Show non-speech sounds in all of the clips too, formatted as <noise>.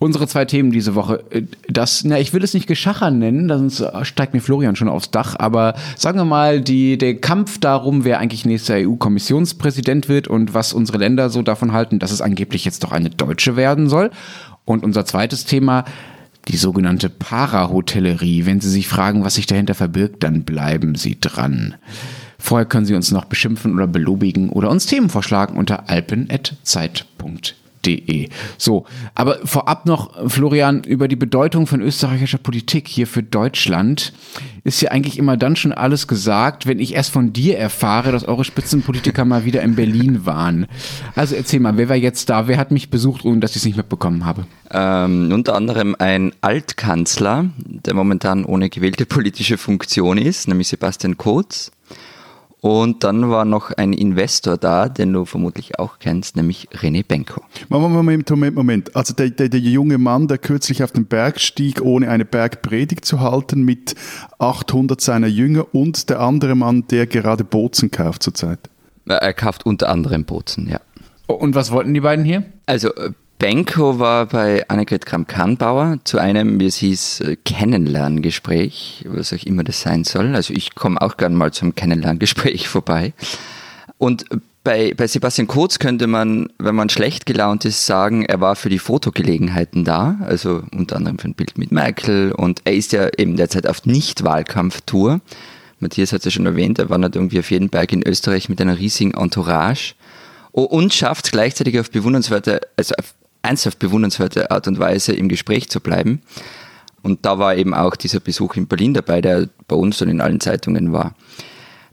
Unsere zwei Themen diese Woche, äh, das, na, ich will es nicht Geschacher nennen, sonst steigt mir Florian schon aufs Dach, aber sagen wir mal, die, der Kampf darum, wer eigentlich nächster EU-Kommissionspräsident wird und was unsere Länder so davon halten, dass es angeblich jetzt doch eine Deutsche werden soll. Und unser zweites Thema, die sogenannte Parahotellerie. Wenn Sie sich fragen, was sich dahinter verbirgt, dann bleiben Sie dran. Vorher können Sie uns noch beschimpfen oder belobigen oder uns Themen vorschlagen unter alpen.zeit.de. De. So, aber vorab noch, Florian, über die Bedeutung von österreichischer Politik hier für Deutschland ist ja eigentlich immer dann schon alles gesagt, wenn ich erst von dir erfahre, dass eure Spitzenpolitiker mal wieder in Berlin waren. Also erzähl mal, wer war jetzt da? Wer hat mich besucht, ohne dass ich es nicht mitbekommen habe? Ähm, unter anderem ein Altkanzler, der momentan ohne gewählte politische Funktion ist, nämlich Sebastian Kurz. Und dann war noch ein Investor da, den du vermutlich auch kennst, nämlich René Benko. Moment, Moment, Moment. Also der, der, der junge Mann, der kürzlich auf den Berg stieg, ohne eine Bergpredigt zu halten, mit 800 seiner Jünger und der andere Mann, der gerade Bozen kauft zurzeit. Er kauft unter anderem Bozen, ja. Und was wollten die beiden hier? Also äh, Benko war bei Annegret Kramp-Karrenbauer zu einem, wie es hieß, äh, Kennenlerngespräch, was auch immer das sein soll. Also ich komme auch gerne mal zum Kennenlerngespräch <laughs> vorbei. Und bei, bei Sebastian Kurz könnte man, wenn man schlecht gelaunt ist, sagen, er war für die Fotogelegenheiten da, also unter anderem für ein Bild mit Merkel und er ist ja eben derzeit auf Nicht-Wahlkampftour. Matthias hat es ja schon erwähnt, er wandert irgendwie auf jeden Berg in Österreich mit einer riesigen Entourage und schafft gleichzeitig auf bewundernswerte, also auf ernsthaft bewundernswerte Art und Weise im Gespräch zu bleiben. Und da war eben auch dieser Besuch in Berlin dabei, der bei uns und in allen Zeitungen war.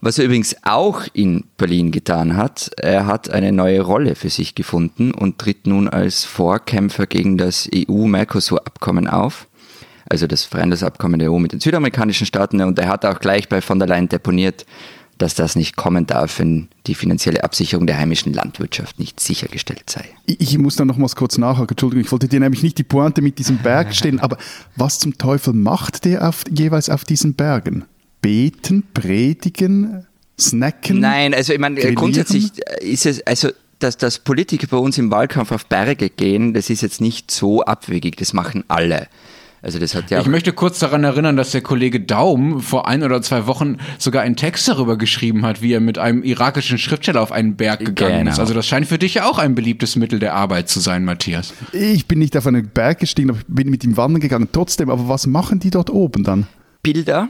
Was er übrigens auch in Berlin getan hat, er hat eine neue Rolle für sich gefunden und tritt nun als Vorkämpfer gegen das EU-Mercosur-Abkommen auf. Also das Freihandelsabkommen der EU mit den südamerikanischen Staaten. Und er hat auch gleich bei von der Leyen deponiert, dass das nicht kommen darf, wenn die finanzielle Absicherung der heimischen Landwirtschaft nicht sichergestellt sei. Ich muss da noch mal kurz nachhaken. Entschuldigung, ich wollte dir nämlich nicht die Pointe mit diesem Berg <laughs> stellen, aber was zum Teufel macht der auf, jeweils auf diesen Bergen? Beten, predigen, snacken? Nein, also ich meine, grillieren? grundsätzlich ist es, also dass, dass Politiker bei uns im Wahlkampf auf Berge gehen, das ist jetzt nicht so abwegig, das machen alle. Also das hat ja ich möchte kurz daran erinnern, dass der Kollege Daum vor ein oder zwei Wochen sogar einen Text darüber geschrieben hat, wie er mit einem irakischen Schriftsteller auf einen Berg gegangen genau. ist. Also das scheint für dich ja auch ein beliebtes Mittel der Arbeit zu sein, Matthias. Ich bin nicht auf einen Berg gestiegen, aber bin mit ihm wandern gegangen. Trotzdem, aber was machen die dort oben dann? Bilder.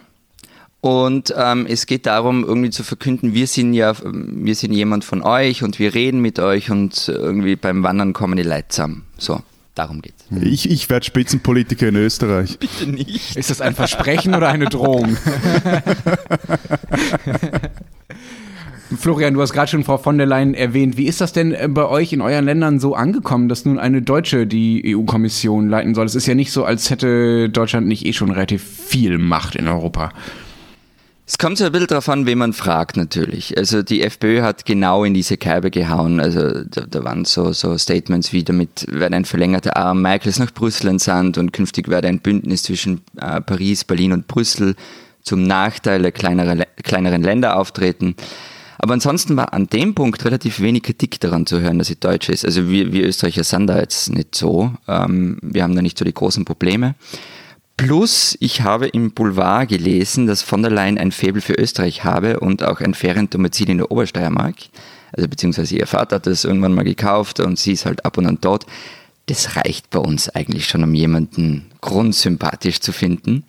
Und ähm, es geht darum, irgendwie zu verkünden, wir sind ja, wir sind jemand von euch und wir reden mit euch und irgendwie beim Wandern kommen die Leute zusammen. So. Darum geht's. Ich, ich werde Spitzenpolitiker in Österreich. Bitte nicht. Ist das ein Versprechen oder eine Drohung? <laughs> Florian, du hast gerade schon Frau von der Leyen erwähnt. Wie ist das denn äh, bei euch in euren Ländern so angekommen, dass nun eine Deutsche die EU-Kommission leiten soll? Es ist ja nicht so, als hätte Deutschland nicht eh schon relativ viel Macht in Europa. Es kommt so ein bisschen darauf an, wen man fragt natürlich. Also die FPÖ hat genau in diese Kerbe gehauen. Also da, da waren so, so Statements wie, damit werde ein verlängerter Arm Merkels nach Brüssel entsandt und künftig werde ein Bündnis zwischen äh, Paris, Berlin und Brüssel zum Nachteil der kleinere, kleineren Länder auftreten. Aber ansonsten war an dem Punkt relativ wenig Kritik daran zu hören, dass sie Deutsch ist. Also wir, wir Österreicher sind da jetzt nicht so. Ähm, wir haben da nicht so die großen Probleme. Plus, ich habe im Boulevard gelesen, dass von der Leyen ein Faible für Österreich habe und auch ein Feriendomizil in der Obersteiermark. Also beziehungsweise ihr Vater hat das irgendwann mal gekauft und sie ist halt ab und an dort. Das reicht bei uns eigentlich schon, um jemanden grundsympathisch zu finden.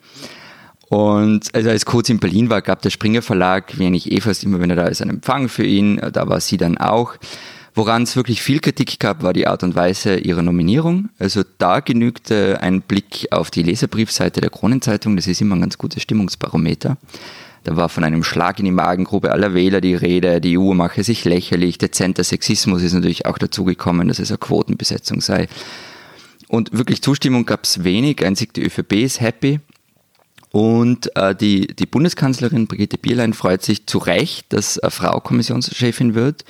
Und also als Kurz in Berlin war, gab der Springer Verlag, wie eigentlich eh fast immer, wenn er da ist, einen Empfang für ihn. Da war sie dann auch. Woran es wirklich viel Kritik gab, war die Art und Weise ihrer Nominierung. Also da genügte ein Blick auf die Leserbriefseite der Kronenzeitung, das ist immer ein ganz gutes Stimmungsbarometer. Da war von einem Schlag in die Magengrube aller Wähler die Rede, die EU mache sich lächerlich, dezenter Sexismus ist natürlich auch dazugekommen, dass es eine Quotenbesetzung sei. Und wirklich Zustimmung gab es wenig, einzig die ÖVP ist happy. Und äh, die, die Bundeskanzlerin Brigitte Bierlein freut sich zu Recht, dass eine Frau Kommissionschefin wird.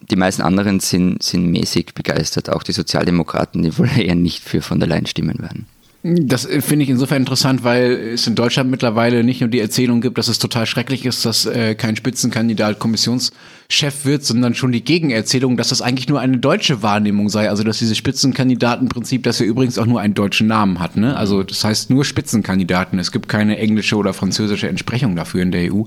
Die meisten anderen sind, sind mäßig begeistert, auch die Sozialdemokraten, die wohl <laughs> eher nicht für von der Leyen stimmen werden. Das äh, finde ich insofern interessant, weil es in Deutschland mittlerweile nicht nur die Erzählung gibt, dass es total schrecklich ist, dass äh, kein Spitzenkandidat Kommissionschef wird, sondern schon die Gegenerzählung, dass das eigentlich nur eine deutsche Wahrnehmung sei. Also dass dieses Spitzenkandidatenprinzip, das ja übrigens auch nur einen deutschen Namen hat. Ne? Also das heißt nur Spitzenkandidaten. Es gibt keine englische oder französische Entsprechung dafür in der EU.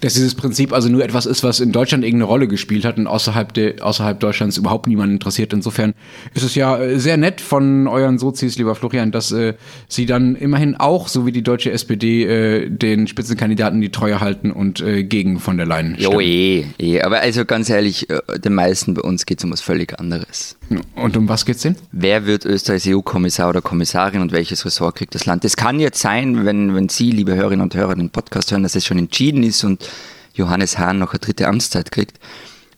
Dass dieses Prinzip also nur etwas ist, was in Deutschland irgendeine Rolle gespielt hat und außerhalb, de, außerhalb Deutschlands überhaupt niemand interessiert. Insofern ist es ja äh, sehr nett von euren Sozis, lieber Florian, dass äh, sie dann immerhin auch, so wie die deutsche SPD, äh, den Spitzenkandidaten die Treue halten und äh, gegen von der Leyen. Jo, eh, eh. Aber also ganz ehrlich, äh, den meisten bei uns geht es um was völlig anderes. Und um was geht's denn? Wer wird Österreichs EU-Kommissar oder Kommissarin und welches Ressort kriegt das Land? Es kann jetzt sein, wenn, wenn Sie, liebe Hörerinnen und Hörer, den Podcast hören, dass es schon entschieden ist und Johannes Hahn noch eine dritte Amtszeit kriegt.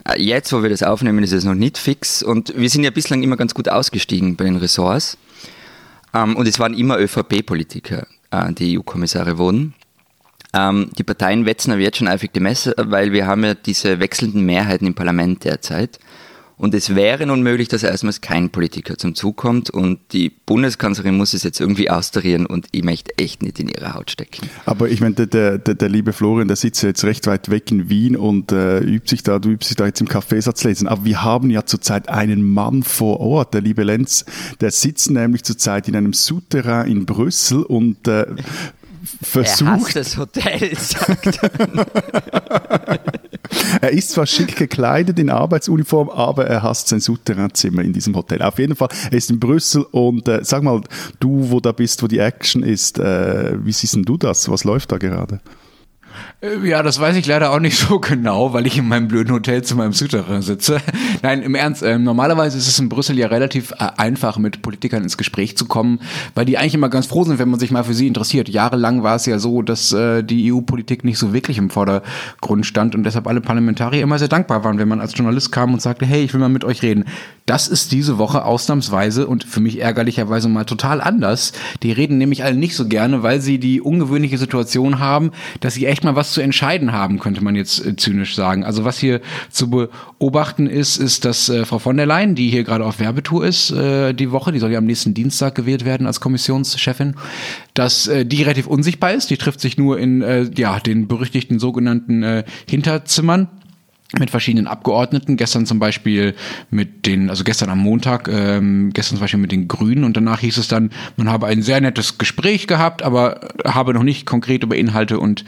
Äh, jetzt, wo wir das aufnehmen, ist es noch nicht fix und wir sind ja bislang immer ganz gut ausgestiegen bei den Ressorts. Ähm, und es waren immer ÖVP-Politiker, äh, die EU-Kommissare wurden. Ähm, die Parteien wetzen aber jetzt schon eifrig die Messe, weil wir haben ja diese wechselnden Mehrheiten im Parlament derzeit. Und es wäre nun möglich, dass erstmals kein Politiker zum Zug kommt und die Bundeskanzlerin muss es jetzt irgendwie austarieren und ich möchte echt nicht in ihre Haut stecken. Aber ich meine, der, der, der liebe Florian, der sitzt jetzt recht weit weg in Wien und äh, übt sich da, du übst dich da jetzt im Kaffeesatz lesen. Aber wir haben ja zurzeit einen Mann vor Ort, der liebe Lenz, der sitzt nämlich zurzeit in einem Souterrain in Brüssel und äh, versucht. Er hasst das Hotel, <laughs> sagt er. <laughs> er ist zwar schick gekleidet in Arbeitsuniform, aber er hasst sein Souterrainzimmer in diesem Hotel. Auf jeden Fall, er ist in Brüssel und äh, sag mal, du, wo da bist, wo die Action ist, äh, wie siehst denn du das? Was läuft da gerade? Äh, ja, das weiß ich leider auch nicht so genau, weil ich in meinem blöden Hotel zu meinem Souterrain sitze. <laughs> Nein, im Ernst, äh, normalerweise ist es in Brüssel ja relativ äh, einfach, mit Politikern ins Gespräch zu kommen, weil die eigentlich immer ganz froh sind, wenn man sich mal für sie interessiert. Jahrelang war es ja so, dass äh, die EU-Politik nicht so wirklich im Vordergrund stand und deshalb alle Parlamentarier immer sehr dankbar waren, wenn man als Journalist kam und sagte, hey, ich will mal mit euch reden. Das ist diese Woche ausnahmsweise und für mich ärgerlicherweise mal total anders. Die reden nämlich alle nicht so gerne, weil sie die ungewöhnliche Situation haben, dass sie echt mal was zu entscheiden haben, könnte man jetzt äh, zynisch sagen. Also was hier zu beobachten ist, ist, dass äh, Frau von der Leyen, die hier gerade auf Werbetour ist, äh, die Woche, die soll ja am nächsten Dienstag gewählt werden als Kommissionschefin, dass äh, die relativ unsichtbar ist. Die trifft sich nur in äh, ja, den berüchtigten sogenannten äh, Hinterzimmern mit verschiedenen Abgeordneten. Gestern zum Beispiel mit den, also gestern am Montag, ähm, gestern zum Beispiel mit den Grünen und danach hieß es dann, man habe ein sehr nettes Gespräch gehabt, aber habe noch nicht konkret über Inhalte und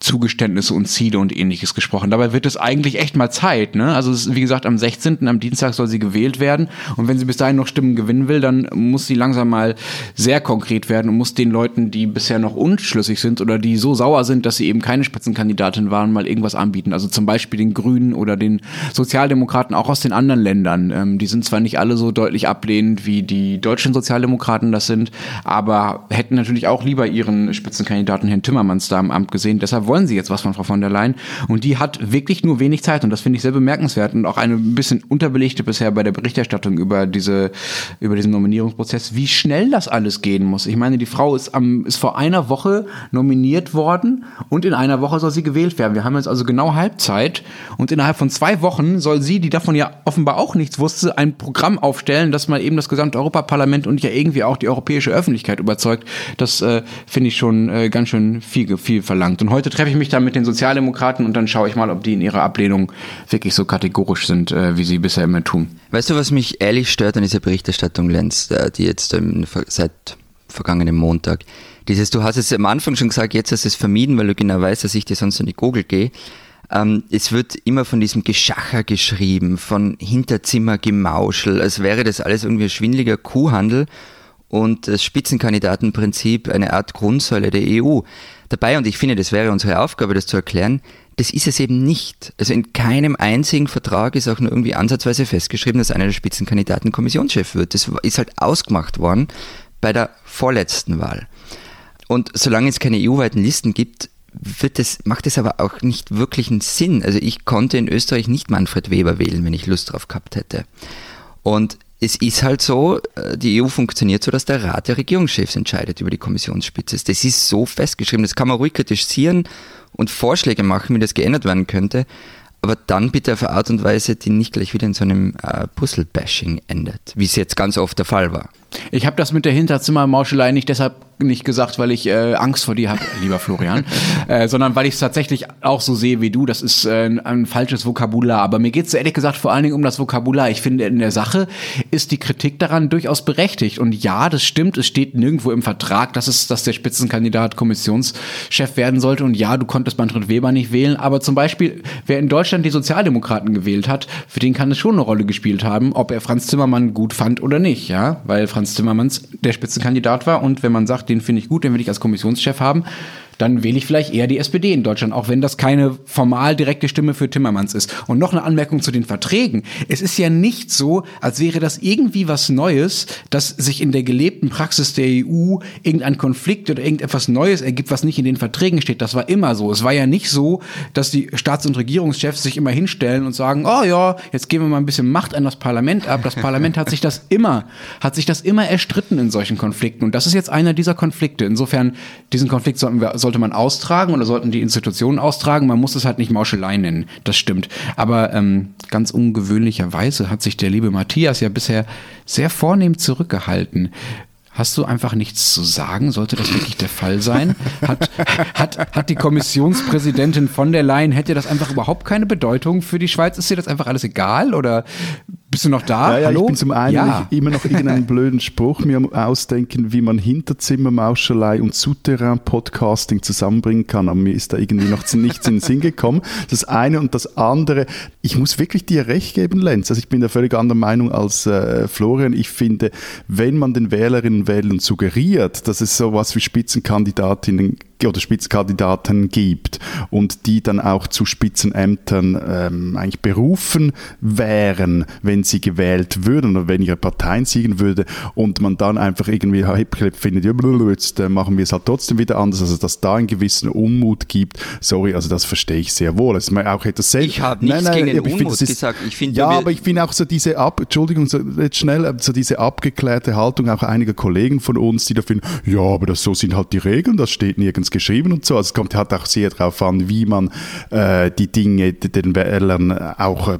Zugeständnisse und Ziele und ähnliches gesprochen. Dabei wird es eigentlich echt mal Zeit. Ne? Also ist, wie gesagt, am 16. am Dienstag soll sie gewählt werden. Und wenn sie bis dahin noch Stimmen gewinnen will, dann muss sie langsam mal sehr konkret werden und muss den Leuten, die bisher noch unschlüssig sind oder die so sauer sind, dass sie eben keine Spitzenkandidatin waren, mal irgendwas anbieten. Also zum Beispiel den Grünen oder den Sozialdemokraten auch aus den anderen Ländern. Ähm, die sind zwar nicht alle so deutlich ablehnend, wie die deutschen Sozialdemokraten das sind, aber hätten natürlich auch lieber ihren Spitzenkandidaten Herrn Timmermans da im Amt gesehen. Deshalb wollen sie jetzt was von Frau von der Leyen. Und die hat wirklich nur wenig Zeit und das finde ich sehr bemerkenswert und auch eine bisschen unterbelegte bisher bei der Berichterstattung über diese, über diesen Nominierungsprozess, wie schnell das alles gehen muss. Ich meine, die Frau ist am, ist vor einer Woche nominiert worden und in einer Woche soll sie gewählt werden. Wir haben jetzt also genau Halbzeit und innerhalb von zwei Wochen soll sie, die davon ja offenbar auch nichts wusste, ein Programm aufstellen, das mal eben das gesamte Europaparlament und ja irgendwie auch die europäische Öffentlichkeit überzeugt. Das äh, finde ich schon äh, ganz schön viel, viel verlangt. Und heute treffe ich mich dann mit den Sozialdemokraten und dann schaue ich mal, ob die in ihrer Ablehnung wirklich so kategorisch sind, äh, wie sie bisher immer tun. Weißt du, was mich ehrlich stört an dieser Berichterstattung, Lenz, äh, die jetzt seit vergangenen Montag, dieses, du hast es am Anfang schon gesagt, jetzt hast du es vermieden, weil du genau weißt, dass ich dir sonst in die Google gehe. Ähm, es wird immer von diesem Geschacher geschrieben, von Hinterzimmergemauschel, als wäre das alles irgendwie ein schwindeliger Kuhhandel und das Spitzenkandidatenprinzip eine Art Grundsäule der EU dabei und ich finde, das wäre unsere Aufgabe, das zu erklären. Das ist es eben nicht. Also in keinem einzigen Vertrag ist auch nur irgendwie ansatzweise festgeschrieben, dass einer der Spitzenkandidaten Kommissionschef wird. Das ist halt ausgemacht worden bei der vorletzten Wahl. Und solange es keine EU-weiten Listen gibt, das, macht es aber auch nicht wirklich einen Sinn. Also ich konnte in Österreich nicht Manfred Weber wählen, wenn ich Lust drauf gehabt hätte. Und es ist halt so, äh, die EU funktioniert so, dass der Rat der Regierungschefs entscheidet über die Kommissionsspitze. Das ist so festgeschrieben, das kann man ruhig kritisieren und Vorschläge machen, wie das geändert werden könnte. aber dann bitte auf eine Art und Weise, die nicht gleich wieder in so einem äh, Puzzle-Bashing endet, wie es jetzt ganz oft der Fall war. Ich habe das mit der Hinterzimmermauschelei nicht deshalb nicht gesagt, weil ich äh, Angst vor dir habe, <laughs> lieber Florian, äh, sondern weil ich es tatsächlich auch so sehe wie du. Das ist äh, ein, falsches Vokabular. Aber mir geht es ehrlich gesagt vor allen Dingen um das Vokabular. Ich finde, in der Sache ist die Kritik daran durchaus berechtigt. Und ja, das stimmt, es steht nirgendwo im Vertrag, dass, es, dass der Spitzenkandidat Kommissionschef werden sollte. Und ja, du konntest Manfred Weber nicht wählen. Aber zum Beispiel, wer in Deutschland die Sozialdemokraten gewählt hat, für den kann es schon eine Rolle gespielt haben, ob er Franz Zimmermann gut fand oder nicht. Ja, weil Franz Zimmermanns der Spitzenkandidat war. Und wenn man sagt, den finde ich gut, den will ich als Kommissionschef haben, dann wähle ich vielleicht eher die SPD in Deutschland, auch wenn das keine formal direkte Stimme für Timmermans ist. Und noch eine Anmerkung zu den Verträgen. Es ist ja nicht so, als wäre das irgendwie was Neues, dass sich in der gelebten Praxis der EU irgendein Konflikt oder irgendetwas Neues ergibt, was nicht in den Verträgen steht. Das war immer so. Es war ja nicht so, dass die Staats- und Regierungschefs sich immer hinstellen und sagen, oh ja, jetzt geben wir mal ein bisschen Macht an das Parlament ab. Das Parlament hat sich das <laughs> immer, hat sich das immer erstritten in solchen Konflikten. Und das ist jetzt einer dieser Konflikte. Insofern, diesen Konflikt sollten wir sollte man austragen oder sollten die Institutionen austragen. Man muss es halt nicht Mauschelei nennen. Das stimmt. Aber ähm, ganz ungewöhnlicherweise hat sich der liebe Matthias ja bisher sehr vornehm zurückgehalten. Hast du einfach nichts zu sagen? Sollte das wirklich der Fall sein? Hat, hat, hat die Kommissionspräsidentin von der Leyen, hätte das einfach überhaupt keine Bedeutung für die Schweiz? Ist dir das einfach alles egal? Oder bist du noch da? Ja, ja Hallo? ich bin zum einen Ja. immer noch irgendeinen blöden Spruch mir ausdenken, wie man Hinterzimmermauschelei und Souterrain-Podcasting zusammenbringen kann. Aber mir ist da irgendwie noch nichts in den Sinn gekommen. Das eine und das andere. Ich muss wirklich dir recht geben, Lenz. Also ich bin da völlig anderer Meinung als äh, Florian. Ich finde, wenn man den Wählerinnen und Wählern suggeriert, dass es sowas wie Spitzenkandidatinnen oder Spitzenkandidaten gibt und die dann auch zu Spitzenämtern ähm, eigentlich berufen wären, wenn sie gewählt würden oder wenn ihre Parteien siegen würde und man dann einfach irgendwie Heppklepp findet, ja, jetzt äh, machen wir es halt trotzdem wieder anders, also dass da einen gewissen Unmut gibt, sorry, also das verstehe ich sehr wohl. Das ist mir auch etwas selbst. Ich habe nichts gegen den aber ich finde, Unmut ist- gesagt. Ich finde, ja, aber ich finde auch so diese Ab, Entschuldigung, so jetzt schnell, äh, so diese abgeklärte Haltung auch einiger Kollegen von uns, die da finden, ja, aber das so sind halt die Regeln, das steht nirgends geschrieben und so. Also es kommt halt auch sehr darauf an, wie man äh, die Dinge den Wählern auch äh,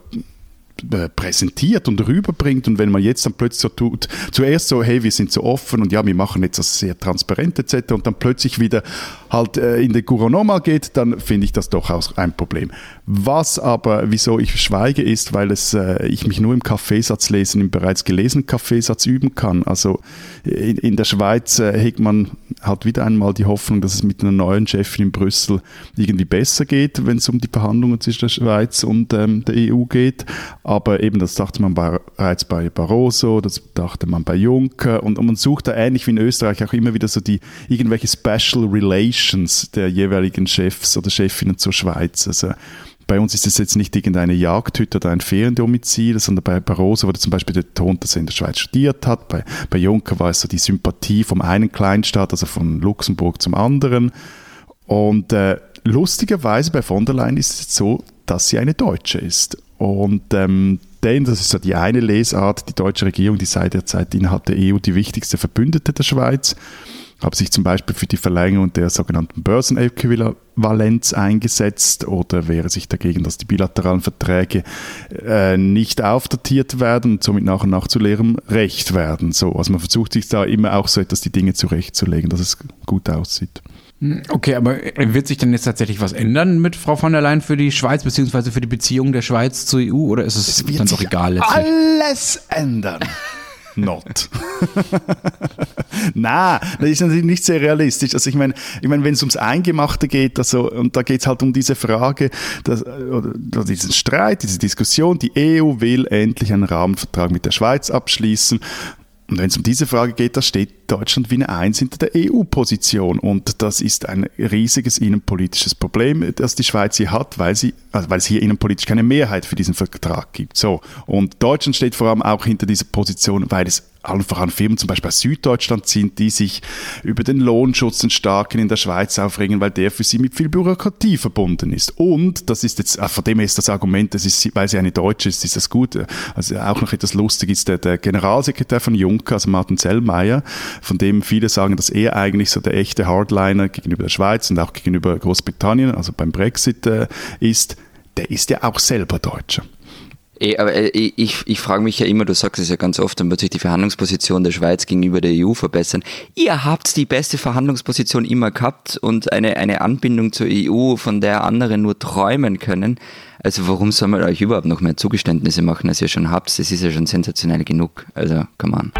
präsentiert und rüberbringt und wenn man jetzt dann plötzlich so tut, zuerst so, hey, wir sind so offen und ja, wir machen jetzt das sehr transparent etc. und dann plötzlich wieder halt äh, in den Gouvernement geht, dann finde ich das durchaus ein Problem. Was aber, wieso ich schweige, ist, weil es, äh, ich mich nur im Kaffeesatz lesen, im bereits gelesenen Kaffeesatz üben kann. Also in, in der Schweiz äh, hegt man halt wieder einmal die Hoffnung, dass es mit einer neuen Chefin in Brüssel irgendwie besser geht, wenn es um die Verhandlungen zwischen der Schweiz und ähm, der EU geht. Aber eben, das dachte man bereits bei Barroso, das dachte man bei Juncker und, und man sucht da ähnlich wie in Österreich auch immer wieder so die irgendwelche Special Relations der jeweiligen Chefs oder Chefinnen zur Schweiz. Also bei uns ist es jetzt nicht irgendeine Jagdhütte oder ein Feriendomizil, sondern bei Barroso wurde zum Beispiel betont, dass er in der Schweiz studiert hat. Bei, bei Juncker war es so die Sympathie vom einen Kleinstaat, also von Luxemburg zum anderen. Und äh, lustigerweise bei von der Leyen ist es so, dass sie eine Deutsche ist. Und ähm, denn, das ist so die eine Lesart, die deutsche Regierung, die seit der Zeit innerhalb der EU die wichtigste Verbündete der Schweiz, habe sich zum Beispiel für die Verlängerung der sogenannten Börsenäquivalenz eingesetzt oder wäre sich dagegen, dass die bilateralen Verträge äh, nicht aufdatiert werden und somit nach und nach zu leerem Recht werden. So, also man versucht sich da immer auch so etwas die Dinge zurechtzulegen, dass es gut aussieht. Okay, aber wird sich denn jetzt tatsächlich was ändern mit Frau von der Leyen für die Schweiz, beziehungsweise für die Beziehung der Schweiz zur EU, oder ist es, dann doch egal letztlich? alles ändern. <laughs> Not. <laughs> Na, das ist natürlich nicht sehr realistisch. Also ich meine, ich meine, wenn es ums Eingemachte geht, also, und da geht es halt um diese Frage, dass, oder, oder diesen Streit, diese Diskussion, die EU will endlich einen Rahmenvertrag mit der Schweiz abschließen. Und wenn es um diese Frage geht, da steht Deutschland wie eine Eins hinter der EU-Position. Und das ist ein riesiges innenpolitisches Problem, das die Schweiz hier hat, weil, sie, also weil es hier innenpolitisch keine Mehrheit für diesen Vertrag gibt. So. Und Deutschland steht vor allem auch hinter dieser Position, weil es allen voran Firmen zum Beispiel aus Süddeutschland sind, die sich über den Lohnschutz den Starken in der Schweiz aufregen, weil der für sie mit viel Bürokratie verbunden ist. Und, das ist jetzt, äh, von dem her ist das Argument, das ist, weil sie eine Deutsche ist, ist das gut. Also auch noch etwas lustig ist der, der Generalsekretär von Juncker, also Martin Zellmeier, von dem viele sagen, dass er eigentlich so der echte Hardliner gegenüber der Schweiz und auch gegenüber Großbritannien, also beim Brexit äh, ist der ist ja auch selber Deutscher. Eh, aber äh, ich, ich frage mich ja immer, du sagst es ja ganz oft, dann wird sich die Verhandlungsposition der Schweiz gegenüber der EU verbessern. Ihr habt die beste Verhandlungsposition immer gehabt und eine, eine Anbindung zur EU, von der andere nur träumen können. Also warum soll man euch überhaupt noch mehr Zugeständnisse machen, als ihr schon habt? Das ist ja schon sensationell genug. Also, come on.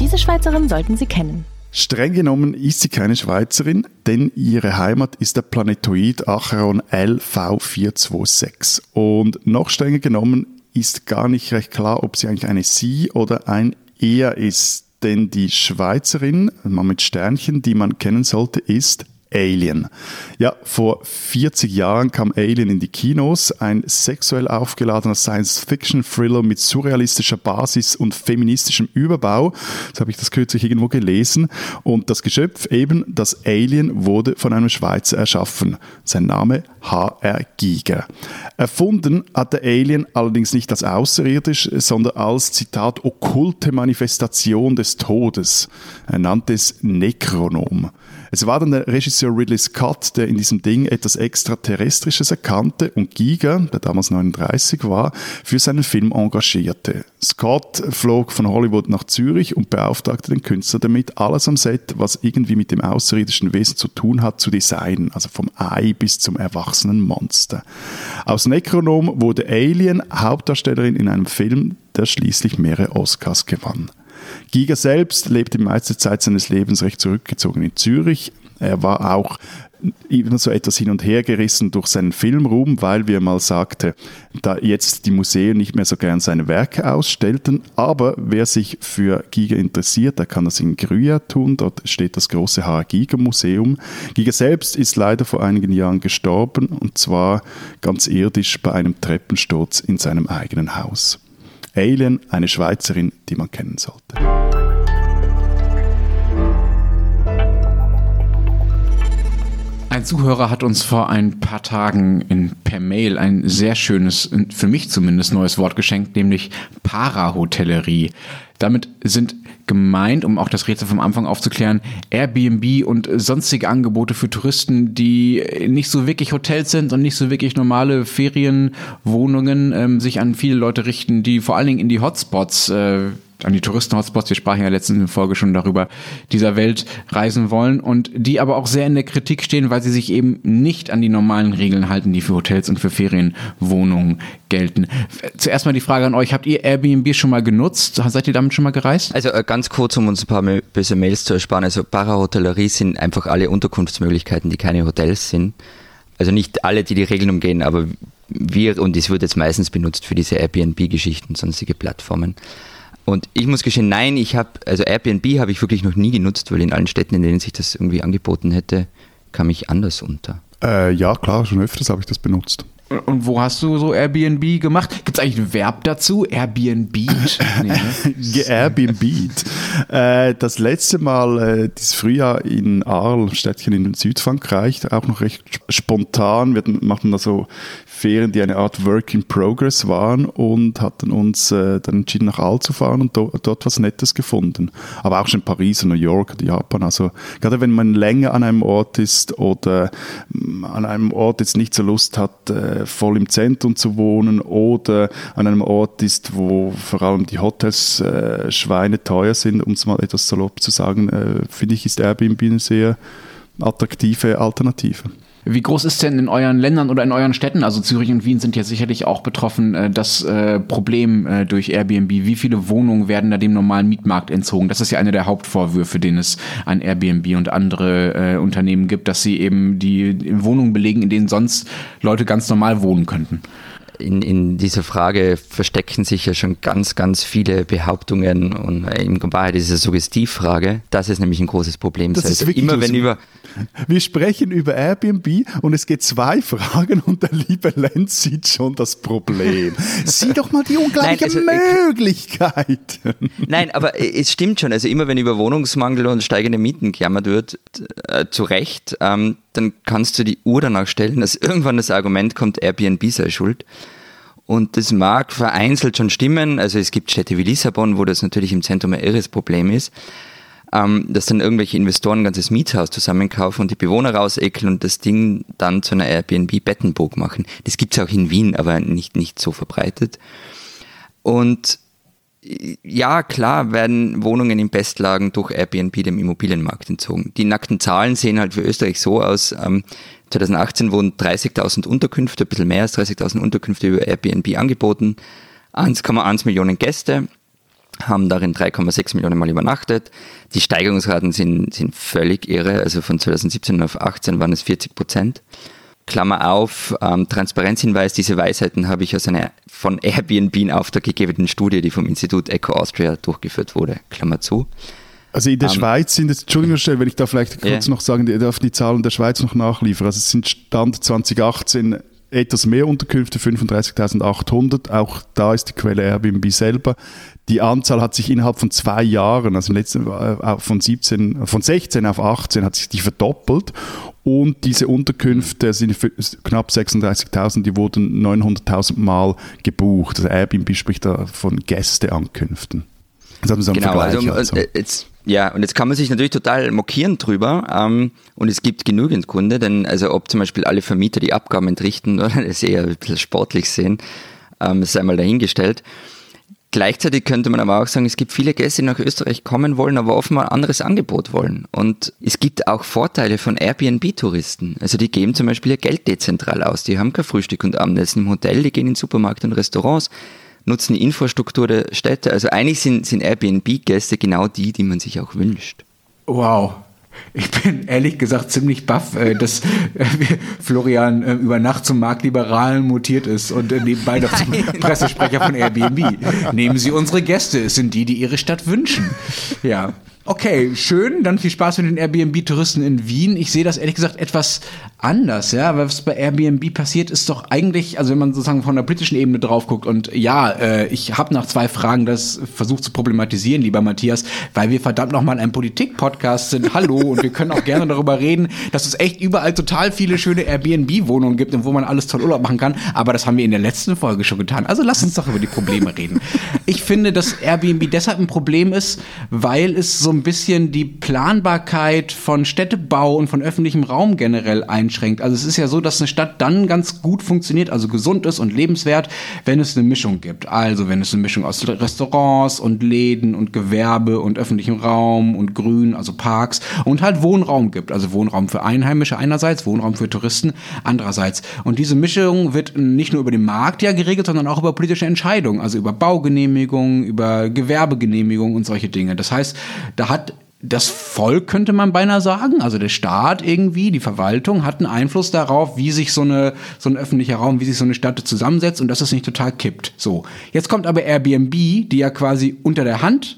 Diese Schweizerin sollten Sie kennen. Streng genommen ist sie keine Schweizerin, denn ihre Heimat ist der Planetoid Acheron LV426. Und noch strenger genommen ist gar nicht recht klar, ob sie eigentlich eine Sie oder ein Er ist. Denn die Schweizerin, mal mit Sternchen, die man kennen sollte, ist Alien. Ja, vor 40 Jahren kam Alien in die Kinos, ein sexuell aufgeladener Science-Fiction-Thriller mit surrealistischer Basis und feministischem Überbau. Das habe ich das kürzlich irgendwo gelesen. Und das Geschöpf eben, das Alien, wurde von einem Schweizer erschaffen. Sein Name H.R. Giger. Erfunden hat der Alien allerdings nicht als außerirdisch, sondern als, Zitat, okkulte Manifestation des Todes. Er nannte es Necronom. Es war dann der Regisseur Ridley Scott, der in diesem Ding etwas Extraterrestrisches erkannte und Giger, der damals 39 war, für seinen Film engagierte. Scott flog von Hollywood nach Zürich und beauftragte den Künstler damit, alles am Set, was irgendwie mit dem außerirdischen Wesen zu tun hat, zu designen, also vom Ei bis zum erwachsenen Monster. Aus Necronom wurde Alien Hauptdarstellerin in einem Film, der schließlich mehrere Oscars gewann. Giga selbst lebt die meiste Zeit seines Lebens recht zurückgezogen in Zürich. Er war auch immer so etwas hin und her gerissen durch seinen Filmruhm, weil, wie er mal sagte, da jetzt die Museen nicht mehr so gern seine Werke ausstellten. Aber wer sich für Giga interessiert, der kann das in Grüja tun. Dort steht das große H. Giga Museum. Giga selbst ist leider vor einigen Jahren gestorben und zwar ganz irdisch bei einem Treppensturz in seinem eigenen Haus. Alien, eine Schweizerin, die man kennen sollte. Ein Zuhörer hat uns vor ein paar Tagen in, per Mail ein sehr schönes, für mich zumindest, neues Wort geschenkt, nämlich Parahotellerie. Damit sind gemeint, um auch das Rätsel vom Anfang aufzuklären, Airbnb und sonstige Angebote für Touristen, die nicht so wirklich Hotels sind und nicht so wirklich normale Ferienwohnungen, ähm, sich an viele Leute richten, die vor allen Dingen in die Hotspots äh, an die Touristen-Hotspots, wir sprachen ja letzten Folge schon darüber, dieser Welt reisen wollen und die aber auch sehr in der Kritik stehen, weil sie sich eben nicht an die normalen Regeln halten, die für Hotels und für Ferienwohnungen gelten. Zuerst mal die Frage an euch, habt ihr Airbnb schon mal genutzt? Seid ihr damit schon mal gereist? Also äh, ganz kurz, um uns ein paar böse Mails zu ersparen, also Parahotellerie sind einfach alle Unterkunftsmöglichkeiten, die keine Hotels sind. Also nicht alle, die die Regeln umgehen, aber wir, und es wird jetzt meistens benutzt für diese Airbnb-Geschichten, sonstige Plattformen. Und ich muss gestehen, nein, ich habe, also Airbnb habe ich wirklich noch nie genutzt, weil in allen Städten, in denen sich das irgendwie angeboten hätte, kam ich anders unter. Äh, ja, klar, schon öfters habe ich das benutzt. Und wo hast du so Airbnb gemacht? Gibt es eigentlich ein Verb dazu? Airbnb? <laughs> nee, ne? Airbnb. Äh, das letzte Mal, äh, dieses Frühjahr in Arles, Städtchen in Südfrankreich, auch noch recht spontan. Wir machen da so Ferien, die eine Art Work in Progress waren und hatten uns äh, dann entschieden, nach All zu fahren und do dort was Nettes gefunden. Aber auch schon in Paris und New York und Japan. Also gerade wenn man länger an einem Ort ist oder mm, an einem Ort jetzt nicht so Lust hat, äh, voll im Zentrum zu wohnen oder an einem Ort ist, wo vor allem die Hotels äh, schweineteuer sind, um es mal etwas salopp zu sagen, äh, finde ich, ist Airbnb eine sehr attraktive Alternative. Wie groß ist denn in euren Ländern oder in euren Städten, also Zürich und Wien sind ja sicherlich auch betroffen, äh, das äh, Problem äh, durch Airbnb? Wie viele Wohnungen werden da dem normalen Mietmarkt entzogen? Das ist ja einer der Hauptvorwürfe, den es an Airbnb und andere Unternehmen gibt, dass sie eben die Wohnungen belegen, in denen sonst Leute ganz normal wohnen könnten in, in dieser Frage verstecken sich ja schon ganz, ganz viele Behauptungen und in Wahrheit ist es eine Suggestivfrage. Das ist nämlich ein großes Problem. Das ist wirklich immer wenn über wir sprechen über Airbnb und es geht zwei Fragen und der liebe Lenz sieht schon das Problem. Sieh doch mal die unglaubliche Nein, also, Möglichkeit. Nein, aber es stimmt schon. Also immer wenn über Wohnungsmangel und steigende Mieten gejammert wird, äh, zu Recht, ähm, dann kannst du die Uhr danach stellen, dass irgendwann das Argument kommt, Airbnb sei schuld. Und das mag vereinzelt schon stimmen. Also es gibt Städte wie Lissabon, wo das natürlich im Zentrum ein irres Problem ist. Ähm, dass dann irgendwelche Investoren ein ganzes Mietshaus zusammenkaufen und die Bewohner rausekeln und das Ding dann zu einer Airbnb-Bettenburg machen. Das gibt es auch in Wien, aber nicht, nicht so verbreitet. Und ja, klar werden Wohnungen in Bestlagen durch Airbnb dem Immobilienmarkt entzogen. Die nackten Zahlen sehen halt für Österreich so aus. Ähm, 2018 wurden 30.000 Unterkünfte, ein bisschen mehr als 30.000 Unterkünfte über Airbnb angeboten. 1,1 Millionen Gäste haben darin 3,6 Millionen Mal übernachtet. Die Steigerungsraten sind, sind völlig irre. Also von 2017 auf 18 waren es 40 Prozent. Klammer auf, ähm, Transparenzhinweis, diese Weisheiten habe ich aus einer von Airbnb in Auftrag gegebenen Studie, die vom Institut Eco Austria durchgeführt wurde. Klammer zu. Also in der um, ähm, Schweiz sind es, Entschuldigung, wenn ich da vielleicht kurz yeah. noch sagen, darf die Zahlen der Schweiz noch nachliefern. Also es sind Stand 2018 etwas mehr Unterkünfte, 35.800. Auch da ist die Quelle Airbnb selber. Die Anzahl hat sich innerhalb von zwei Jahren, also im letzten, äh, von 17, von 16 auf 18 hat sich die verdoppelt. Und diese Unterkünfte sind knapp 36.000, die wurden 900.000 Mal gebucht. Also Airbnb spricht da von Gästeankünften. Das so genau, also, also. Jetzt, ja, und jetzt kann man sich natürlich total mokieren drüber. Ähm, und es gibt genügend Kunde, denn also ob zum Beispiel alle Vermieter die Abgaben entrichten <laughs> oder das eher ein bisschen sportlich sehen, ähm, ist einmal dahingestellt. Gleichzeitig könnte man aber auch sagen, es gibt viele Gäste, die nach Österreich kommen wollen, aber offenbar ein anderes Angebot wollen. Und es gibt auch Vorteile von Airbnb-Touristen. Also die geben zum Beispiel ihr Geld dezentral aus. Die haben kein Frühstück und Abendessen im Hotel, die gehen in Supermarkt und Restaurants, nutzen die Infrastruktur der Städte. Also eigentlich sind, sind Airbnb-Gäste genau die, die man sich auch wünscht. Wow, ich bin ehrlich gesagt ziemlich baff, äh, dass äh, Florian äh, über Nacht zum Marktliberalen mutiert ist und nebenbei noch zum Pressesprecher von Airbnb. Nehmen Sie unsere Gäste, es sind die, die Ihre Stadt wünschen. Ja. Okay, schön. Dann viel Spaß mit den Airbnb-Touristen in Wien. Ich sehe das ehrlich gesagt etwas anders, ja. Was bei Airbnb passiert, ist doch eigentlich, also wenn man sozusagen von der politischen Ebene drauf guckt und ja, äh, ich habe nach zwei Fragen das versucht zu problematisieren, lieber Matthias, weil wir verdammt nochmal ein Politik-Podcast sind. Hallo und wir können auch gerne darüber reden, dass es echt überall total viele schöne Airbnb-Wohnungen gibt und wo man alles toll Urlaub machen kann. Aber das haben wir in der letzten Folge schon getan. Also lass uns doch über die Probleme reden. Ich finde, dass Airbnb deshalb ein Problem ist, weil es so ein bisschen die Planbarkeit von Städtebau und von öffentlichem Raum generell einschränkt. Also es ist ja so, dass eine Stadt dann ganz gut funktioniert, also gesund ist und lebenswert, wenn es eine Mischung gibt. Also wenn es eine Mischung aus Restaurants und Läden und Gewerbe und öffentlichem Raum und Grün, also Parks und halt Wohnraum gibt. Also Wohnraum für Einheimische einerseits, Wohnraum für Touristen andererseits. Und diese Mischung wird nicht nur über den Markt ja geregelt, sondern auch über politische Entscheidungen, also über Baugenehmigungen, über Gewerbegenehmigungen und solche Dinge. Das heißt, da hat das Volk, könnte man beinahe sagen, also der Staat irgendwie, die Verwaltung, hat einen Einfluss darauf, wie sich so, eine, so ein öffentlicher Raum, wie sich so eine Stadt zusammensetzt und dass es nicht total kippt. So. Jetzt kommt aber Airbnb, die ja quasi unter der Hand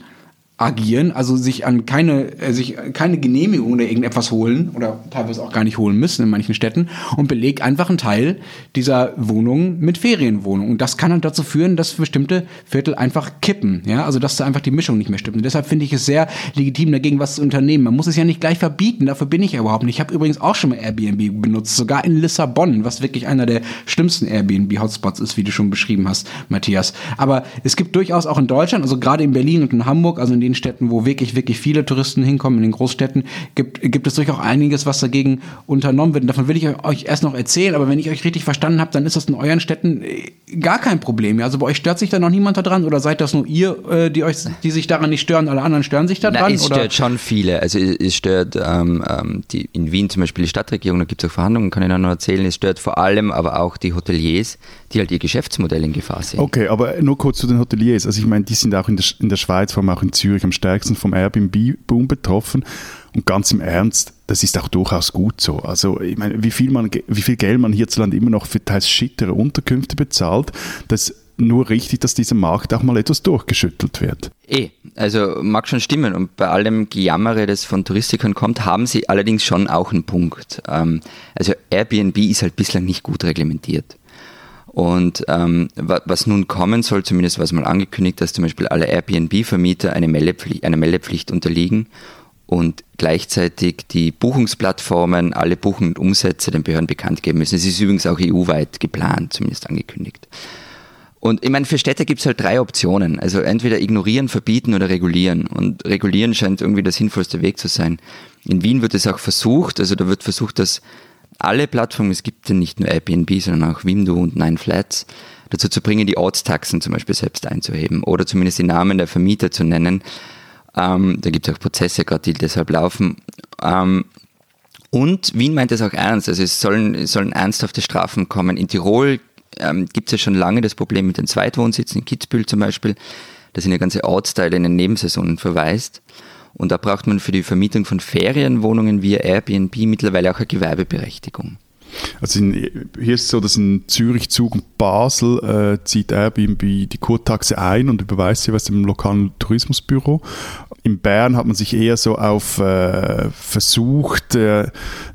agieren, also sich an keine, äh, sich keine Genehmigung oder irgendetwas holen oder teilweise auch gar nicht holen müssen in manchen Städten und belegt einfach einen Teil dieser Wohnungen mit Ferienwohnungen. Und das kann dann dazu führen, dass bestimmte Viertel einfach kippen, ja, also dass da einfach die Mischung nicht mehr stimmt. Und deshalb finde ich es sehr legitim, dagegen was zu unternehmen. Man muss es ja nicht gleich verbieten, dafür bin ich ja überhaupt nicht. Ich habe übrigens auch schon mal Airbnb benutzt, sogar in Lissabon, was wirklich einer der schlimmsten Airbnb-Hotspots ist, wie du schon beschrieben hast, Matthias. Aber es gibt durchaus auch in Deutschland, also gerade in Berlin und in Hamburg, also in den Städten, wo wirklich, wirklich viele Touristen hinkommen, in den Großstädten, gibt, gibt es durchaus einiges, was dagegen unternommen wird. Und davon will ich euch erst noch erzählen, aber wenn ich euch richtig verstanden habe, dann ist das in euren Städten äh, gar kein Problem. Also bei euch stört sich da noch niemand daran oder seid das nur ihr, äh, die euch, die sich daran nicht stören, alle anderen stören sich daran? Nein, es oder? stört schon viele. Also es stört ähm, ähm, die, in Wien zum Beispiel die Stadtregierung, da gibt es auch Verhandlungen, kann ich noch erzählen, es stört vor allem aber auch die Hoteliers, die halt ihr Geschäftsmodell in Gefahr sehen. Okay, aber nur kurz zu den Hoteliers. Also ich meine, die sind auch in der, in der Schweiz, vor allem auch in Zürich, am stärksten vom Airbnb-Boom betroffen. Und ganz im Ernst, das ist auch durchaus gut so. Also ich meine, wie viel, man, wie viel Geld man hierzulande immer noch für teils schittere Unterkünfte bezahlt, das nur richtig, dass dieser Markt auch mal etwas durchgeschüttelt wird. Eh, also mag schon stimmen. Und bei allem Gejammere, das von Touristikern kommt, haben sie allerdings schon auch einen Punkt. Ähm, also Airbnb ist halt bislang nicht gut reglementiert. Und ähm, was nun kommen soll, zumindest was mal angekündigt, dass zum Beispiel alle Airbnb-Vermieter eine Meldepflicht, einer Meldepflicht unterliegen und gleichzeitig die Buchungsplattformen alle Buchungen und Umsätze den Behörden bekannt geben müssen. Es ist übrigens auch EU-weit geplant, zumindest angekündigt. Und ich meine, für Städte gibt es halt drei Optionen. Also entweder ignorieren, verbieten oder regulieren. Und regulieren scheint irgendwie der sinnvollste Weg zu sein. In Wien wird es auch versucht, also da wird versucht, dass alle Plattformen, es gibt ja nicht nur Airbnb, sondern auch Wimdu und Nine Flats, dazu zu bringen, die Ortstaxen zum Beispiel selbst einzuheben oder zumindest die Namen der Vermieter zu nennen. Ähm, da gibt es auch Prozesse gerade, die deshalb laufen. Ähm, und Wien meint es auch ernst, also es sollen, es sollen ernsthafte Strafen kommen. In Tirol ähm, gibt es ja schon lange das Problem mit den Zweitwohnsitzen, in Kitzbühel zum Beispiel. Da sind ja ganze Ortsteile in den Nebensaisonen verwaist. Und da braucht man für die Vermietung von Ferienwohnungen via Airbnb mittlerweile auch eine Gewerbeberechtigung. Also in, hier ist es so, dass in Zürich, Zug und Basel äh, zieht Airbnb die Kurtaxe ein und überweist sie was dem lokalen Tourismusbüro. In Bern hat man sich eher so auf äh, versucht äh,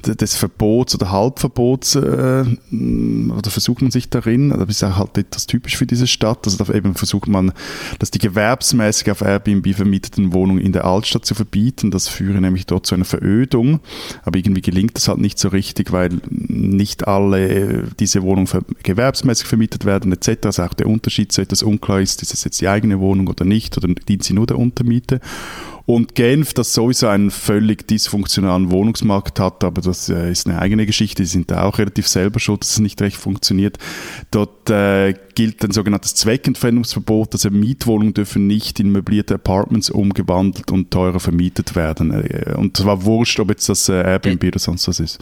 des Verbots oder Halbverbots äh, oder versucht man sich darin, das ist auch halt etwas typisch für diese Stadt, also da eben versucht man, dass die gewerbsmäßig auf Airbnb vermieteten Wohnungen in der Altstadt zu verbieten, das führe nämlich dort zu einer Verödung, aber irgendwie gelingt das halt nicht so richtig, weil nicht alle diese Wohnungen ver gewerbsmäßig vermietet werden etc. Also auch der Unterschied so etwas unklar ist, ist es jetzt die eigene Wohnung oder nicht oder dient sie nur der Untermiete und Genf, das sowieso einen völlig dysfunktionalen Wohnungsmarkt hat, aber das äh, ist eine eigene Geschichte, die sind da auch relativ selber schuld, dass es nicht recht funktioniert. Dort äh, gilt ein sogenanntes Zweckentfremdungsverbot, also Mietwohnungen dürfen nicht in möblierte Apartments umgewandelt und teurer vermietet werden. Äh, und zwar wurscht, ob jetzt das äh, Airbnb oder sonst was ist.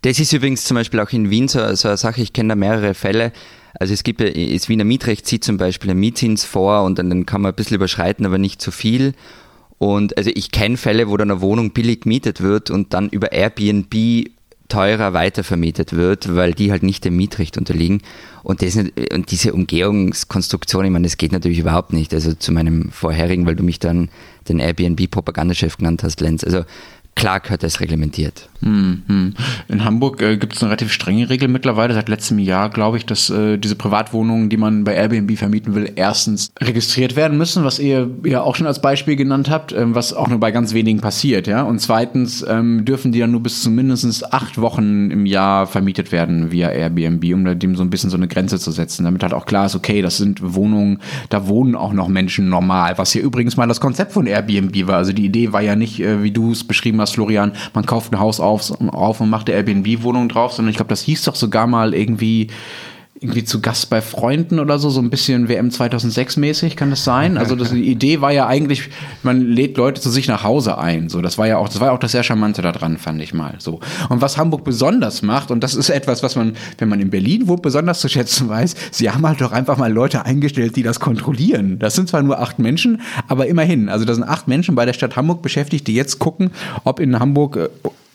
Das ist übrigens zum Beispiel auch in Wien so, so eine Sache, ich kenne da mehrere Fälle. Also es gibt ja, das Wiener Mietrecht sieht zum Beispiel einen Mietzins vor und dann, dann kann man ein bisschen überschreiten, aber nicht zu viel. Und also ich kenne Fälle, wo dann eine Wohnung billig gemietet wird und dann über Airbnb teurer weitervermietet wird, weil die halt nicht dem Mietrecht unterliegen. Und, das, und diese Umgehungskonstruktion, ich meine, das geht natürlich überhaupt nicht. Also zu meinem vorherigen, weil du mich dann den Airbnb-Propagandachef genannt hast, Lenz. Also klar gehört das reglementiert. Mhm. In Hamburg äh, gibt es eine relativ strenge Regel mittlerweile, seit letztem Jahr, glaube ich, dass äh, diese Privatwohnungen, die man bei Airbnb vermieten will, erstens registriert werden müssen, was ihr ja auch schon als Beispiel genannt habt, ähm, was auch nur bei ganz wenigen passiert, ja. Und zweitens ähm, dürfen die dann nur bis zu mindestens acht Wochen im Jahr vermietet werden via Airbnb, um dem so ein bisschen so eine Grenze zu setzen, damit halt auch klar ist, okay, das sind Wohnungen, da wohnen auch noch Menschen normal, was hier übrigens mal das Konzept von Airbnb war. Also die Idee war ja nicht, äh, wie du es beschrieben hast, Florian, man kauft ein Haus auf, auf und macht eine Airbnb-Wohnung drauf, sondern ich glaube, das hieß doch sogar mal irgendwie irgendwie zu Gast bei Freunden oder so, so ein bisschen WM 2006 mäßig, kann das sein? Also das, die Idee war ja eigentlich, man lädt Leute zu sich nach Hause ein. So, das war ja auch, das war auch das sehr charmante daran, fand ich mal. So und was Hamburg besonders macht und das ist etwas, was man, wenn man in Berlin wohnt, besonders zu schätzen weiß. Sie haben halt doch einfach mal Leute eingestellt, die das kontrollieren. Das sind zwar nur acht Menschen, aber immerhin. Also da sind acht Menschen bei der Stadt Hamburg beschäftigt, die jetzt gucken, ob in Hamburg äh,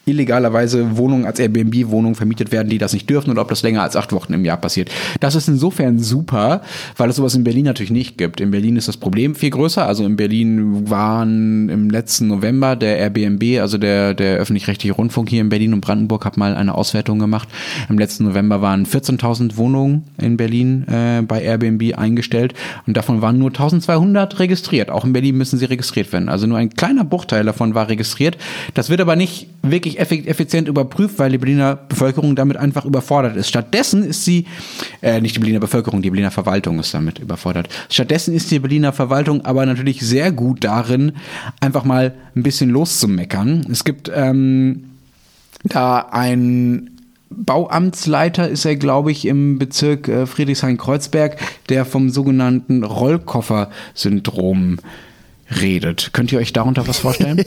illegalerweise Wohnungen als Airbnb-Wohnungen vermietet werden, die das nicht dürfen oder ob das länger als acht Wochen im Jahr passiert. Das ist insofern super, weil es sowas in Berlin natürlich nicht gibt. In Berlin ist das Problem viel größer. Also in Berlin waren im letzten November der Airbnb, also der, der öffentlich-rechtliche Rundfunk hier in Berlin und Brandenburg, hat mal eine Auswertung gemacht. Im letzten November waren 14.000 Wohnungen in Berlin äh, bei Airbnb eingestellt und davon waren nur 1200 registriert. Auch in Berlin müssen sie registriert werden. Also nur ein kleiner Bruchteil davon war registriert. Das wird aber nicht wirklich effizient überprüft, weil die Berliner Bevölkerung damit einfach überfordert ist. Stattdessen ist sie, äh, nicht die Berliner Bevölkerung, die Berliner Verwaltung ist damit überfordert. Stattdessen ist die Berliner Verwaltung aber natürlich sehr gut darin, einfach mal ein bisschen loszumeckern. Es gibt ähm, da ein Bauamtsleiter ist er, glaube ich, im Bezirk äh, Friedrichshain-Kreuzberg, der vom sogenannten Rollkoffer-Syndrom redet. Könnt ihr euch darunter was vorstellen? <laughs>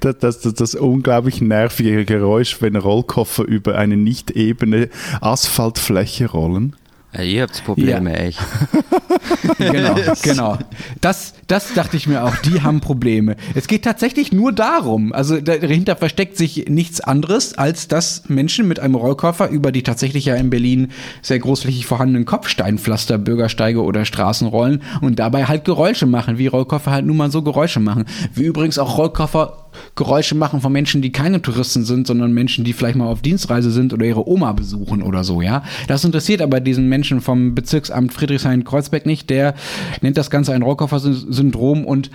das, das, das, das, unglaublich nervige Geräusch, wenn Rollkoffer über eine nicht ebene Asphaltfläche rollen. Ja, ihr habt Probleme, ja. echt. <laughs> genau, <laughs> genau. Das, das dachte ich mir auch, die haben Probleme. Es geht tatsächlich nur darum, also dahinter versteckt sich nichts anderes, als dass Menschen mit einem Rollkoffer über die tatsächlich ja in Berlin sehr großflächig vorhandenen Kopfsteinpflaster, Bürgersteige oder Straßen rollen und dabei halt Geräusche machen, wie Rollkoffer halt nun mal so Geräusche machen. Wie übrigens auch Rollkoffer Geräusche machen von Menschen, die keine Touristen sind, sondern Menschen, die vielleicht mal auf Dienstreise sind oder ihre Oma besuchen oder so, ja. Das interessiert aber diesen Menschen vom Bezirksamt Friedrichshain-Kreuzberg nicht. Der nennt das Ganze ein Rohrkoffer-Syndrom und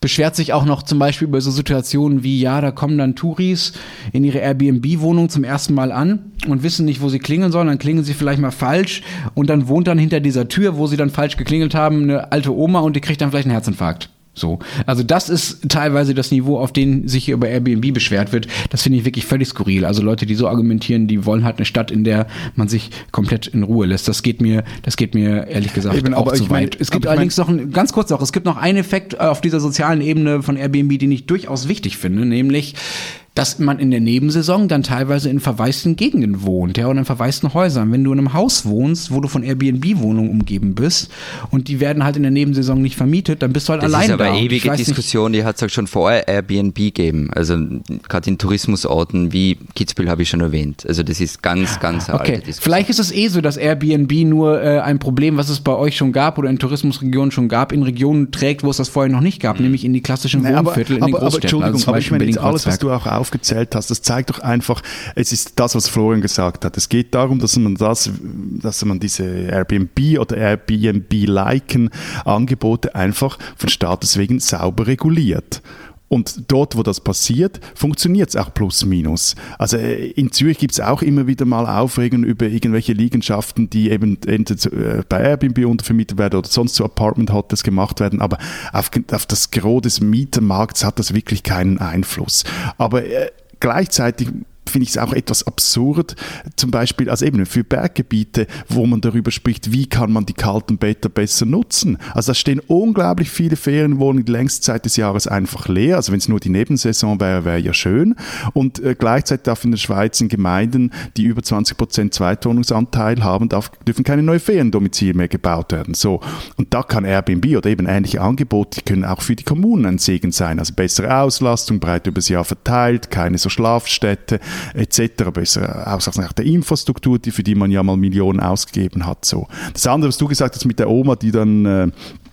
beschwert sich auch noch zum Beispiel über so Situationen wie, ja, da kommen dann Touris in ihre Airbnb-Wohnung zum ersten Mal an und wissen nicht, wo sie klingeln sollen, dann klingeln sie vielleicht mal falsch und dann wohnt dann hinter dieser Tür, wo sie dann falsch geklingelt haben, eine alte Oma und die kriegt dann vielleicht einen Herzinfarkt. So. Also das ist teilweise das Niveau, auf dem sich hier über Airbnb beschwert wird. Das finde ich wirklich völlig skurril. Also Leute, die so argumentieren, die wollen halt eine Stadt, in der man sich komplett in Ruhe lässt. Das geht mir, das geht mir ehrlich gesagt Eben, auch aber zu ich mein- weit. Es gibt ich allerdings noch ein, ganz kurz noch, es gibt noch einen Effekt äh, auf dieser sozialen Ebene von Airbnb, den ich durchaus wichtig finde, nämlich dass man in der Nebensaison dann teilweise in verwaisten Gegenden wohnt, ja, oder in verwaisten Häusern. Wenn du in einem Haus wohnst, wo du von Airbnb-Wohnungen umgeben bist und die werden halt in der Nebensaison nicht vermietet, dann bist du halt Das allein ist aber da. Ewige weiß nicht- Diskussion, die hat es auch schon vorher Airbnb gegeben. Also gerade in Tourismusorten wie Kitzbühel habe ich schon erwähnt. Also das ist ganz, ganz eine Okay, alte Diskussion. vielleicht ist es eh so, dass Airbnb nur äh, ein Problem, was es bei euch schon gab oder in Tourismusregionen schon gab, in Regionen trägt, wo es das vorher noch nicht gab, nämlich in die klassischen Nee, aber, Wohnviertel in aber, den aber Großstädten. Entschuldigung, also zum aber ich meine, jetzt alles, was du auch aufgezählt hast, das zeigt doch einfach, es ist das, was Florian gesagt hat. Es geht darum, dass man das, dass man diese Airbnb oder Airbnb-liken Angebote einfach von Status wegen sauber reguliert. Und dort, wo das passiert, funktioniert es auch plus minus. Also äh, in Zürich gibt es auch immer wieder mal Aufregung über irgendwelche Liegenschaften, die eben entweder äh, bei Airbnb untervermietet werden oder sonst zu Apartment Hotels gemacht werden. Aber auf, auf das Gros des Mietermarkts hat das wirklich keinen Einfluss. Aber äh, gleichzeitig finde ich es auch etwas absurd, zum Beispiel als eben für Berggebiete, wo man darüber spricht, wie kann man die kalten Bäder besser nutzen. Also da stehen unglaublich viele Ferienwohnungen die längste Zeit des Jahres einfach leer. Also wenn es nur die Nebensaison wäre, wäre ja schön. Und äh, gleichzeitig darf in der Schweiz in Gemeinden, die über 20 Prozent Zweitwohnungsanteil haben, darf, dürfen keine neuen Feriendomizile mehr gebaut werden. So. Und da kann Airbnb oder eben ähnliche Angebote, die können auch für die Kommunen ein Segen sein. Also bessere Auslastung, breit übers Jahr verteilt, keine so Schlafstätte etc. Bessere Auslastung nach der Infrastruktur, die, für die man ja mal Millionen ausgegeben hat. So. Das andere, was du gesagt hast mit der Oma, die dann äh,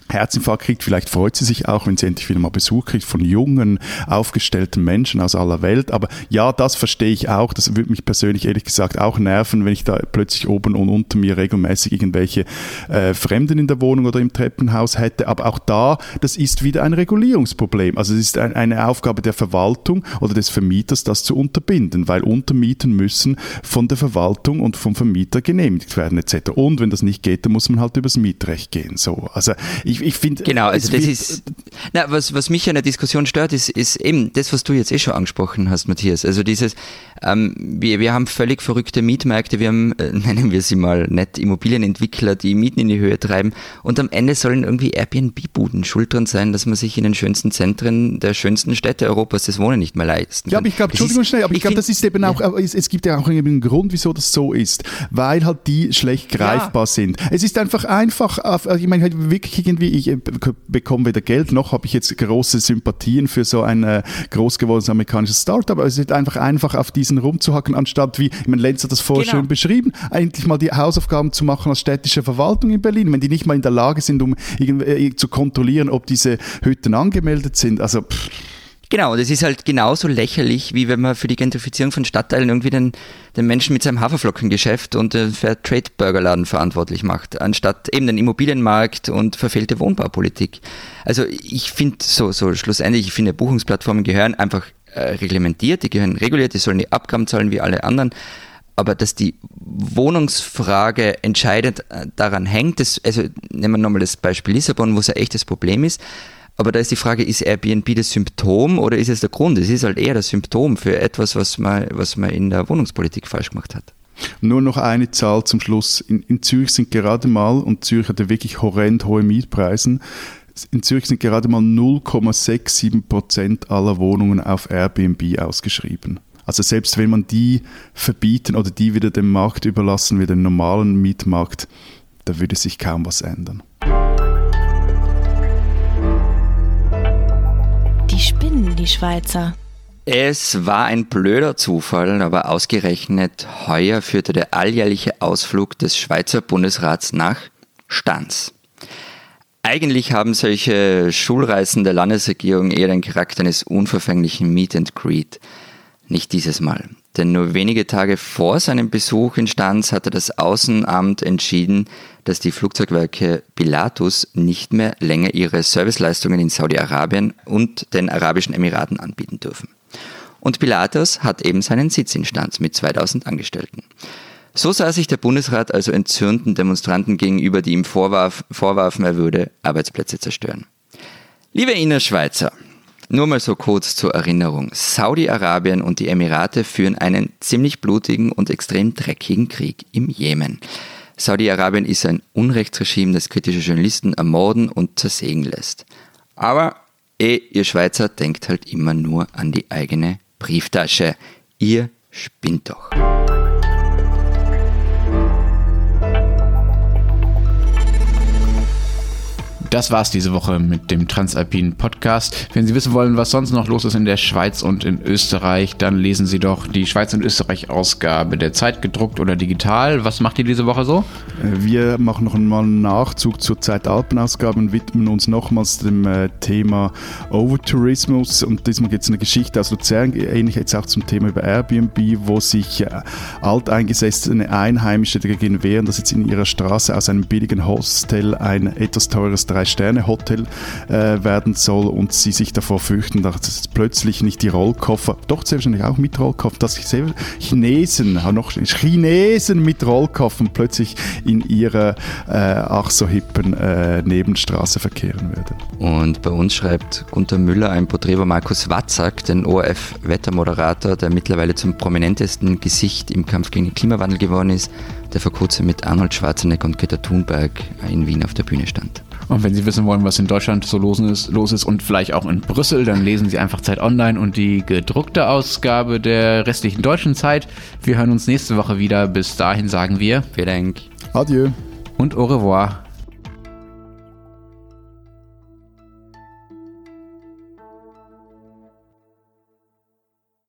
Herzinfarkt kriegt, vielleicht freut sie sich auch, wenn sie endlich wieder mal Besuch kriegt von jungen, aufgestellten Menschen aus aller Welt. Aber ja, das verstehe ich auch. Das würde mich persönlich ehrlich gesagt auch nerven, wenn ich da plötzlich oben und unter mir regelmäßig irgendwelche äh, Fremden in der Wohnung oder im Treppenhaus hätte. Aber auch da, das ist wieder ein Regulierungsproblem. Also es ist ein, eine Aufgabe der Verwaltung oder des Vermieters, das zu unterbinden, weil Untermieten müssen von der Verwaltung und vom Vermieter genehmigt werden etc. Und wenn das nicht geht, dann muss man halt übers Mietrecht gehen. So, also ich, ich finde, Genau, also das ist, na, was, was mich an der Diskussion stört, ist, ist eben das, was du jetzt eh schon angesprochen hast, Matthias. Also dieses, ähm, wir, wir haben völlig verrückte Mietmärkte, wir haben, äh, <laughs> nennen wir sie mal nett, Immobilienentwickler, die Mieten in die Höhe treiben und am Ende sollen irgendwie Airbnb-Buden schuld dran sein, dass man sich in den schönsten Zentren der schönsten Städte Europas das Wohnen nicht mehr leisten Ja, kann. aber ich glaube, Entschuldigung ist- schnell, aber ich, glaube, find- das ist eben auch, aber es, es gibt ja auch einen Grund, wieso das so ist, weil halt die schlecht greifbar sind. Es ist einfach einfach, also ich meine, halt wirklich irgendwie, ich äh, bek- bekomme weder Geld, noch habe ich jetzt große Sympathien für so ein äh, groß gewordenes amerikanisches Startup, aber es ist einfach einfach auf diesen rumzuhacken, anstatt wie, ich meine, Lenz hat das vorher Genau. schön beschrieben, eigentlich mal die Hausaufgaben zu machen als städtische Verwaltung in Berlin, wenn die nicht mal in der Lage sind, um irgendwie, äh, zu kontrollieren, ob diese Hütten angemeldet sind. Also, pff, Genau, das ist halt genauso lächerlich, wie wenn man für die Gentrifizierung von Stadtteilen irgendwie den, den Menschen mit seinem Haferflockengeschäft und den Fairtrade-Burgerladen verantwortlich macht, anstatt eben den Immobilienmarkt und verfehlte Wohnbaupolitik. Also ich finde so, so schlussendlich, ich finde Buchungsplattformen gehören einfach äh, reglementiert, die gehören reguliert, die sollen die Abgaben zahlen wie alle anderen. Aber dass die Wohnungsfrage entscheidend äh, daran hängt, das, also nehmen wir nochmal das Beispiel Lissabon, wo es ein echtes Problem ist, aber da ist die Frage, ist Airbnb das Symptom oder ist es der Grund? Es ist halt eher das Symptom für etwas, was man, was man in der Wohnungspolitik falsch gemacht hat. Nur noch eine Zahl zum Schluss. In, in Zürich sind gerade mal, und Zürich hat wirklich horrend hohe Mietpreise, in Zürich sind gerade mal 0,67 Prozent aller Wohnungen auf Airbnb ausgeschrieben. Also selbst wenn man die verbieten oder die wieder dem Markt überlassen, wie den normalen Mietmarkt, da würde sich kaum was ändern. Die spinnen, die Schweizer. Es war ein blöder Zufall, aber ausgerechnet heuer führte der alljährliche Ausflug des Schweizer Bundesrats nach Stanz. Eigentlich haben solche Schulreisen der Landesregierung eher den Charakter eines unverfänglichen Meet and Greet. Nicht dieses Mal. Denn nur wenige Tage vor seinem Besuch in Stanz hatte das Außenamt entschieden, dass die Flugzeugwerke Pilatus nicht mehr länger ihre Serviceleistungen in Saudi-Arabien und den Arabischen Emiraten anbieten dürfen. Und Pilatus hat eben seinen Sitz in Stanz mit 2000 Angestellten. So sah sich der Bundesrat also entzürnten Demonstranten gegenüber, die ihm vorwarf, vorwarfen, er würde Arbeitsplätze zerstören. Liebe Innerschweizer, nur mal so kurz zur Erinnerung. Saudi-Arabien und die Emirate führen einen ziemlich blutigen und extrem dreckigen Krieg im Jemen. Saudi-Arabien ist ein Unrechtsregime, das kritische Journalisten ermorden und zersägen lässt. Aber eh, ihr Schweizer denkt halt immer nur an die eigene Brieftasche. Ihr spinnt doch. Das war's diese Woche mit dem Transalpinen Podcast. Wenn Sie wissen wollen, was sonst noch los ist in der Schweiz und in Österreich, dann lesen Sie doch die Schweiz und Österreich Ausgabe der Zeit gedruckt oder digital. Was macht ihr diese Woche so? Wir machen noch einmal einen Nachzug zur Zeitalpenausgabe und widmen uns nochmals dem äh, Thema Overtourismus. Und diesmal geht es eine Geschichte aus Luzern, ähnlich jetzt auch zum Thema über Airbnb, wo sich äh, alteingesessene Einheimische dagegen wehren, dass jetzt in ihrer Straße aus einem billigen Hostel ein etwas teures Drei-Sterne-Hotel äh, werden soll und sie sich davor fürchten, dass plötzlich nicht die Rollkoffer, doch sehr wahrscheinlich auch mit Rollkoffer, dass Chinesen, noch Chinesen mit Rollkoffern plötzlich in ihrer äh, ach so hippen äh, Nebenstraße verkehren werden. Und bei uns schreibt Gunther Müller ein Porträt über Markus Watzak, den ORF-Wettermoderator, der mittlerweile zum prominentesten Gesicht im Kampf gegen den Klimawandel geworden ist, der vor kurzem mit Arnold Schwarzenegger und Greta Thunberg in Wien auf der Bühne stand. Und wenn Sie wissen wollen, was in Deutschland so los ist, los ist und vielleicht auch in Brüssel, dann lesen Sie einfach Zeit Online und die gedruckte Ausgabe der restlichen deutschen Zeit. Wir hören uns nächste Woche wieder. Bis dahin sagen wir. Vielen Dank. Adieu. Und au revoir.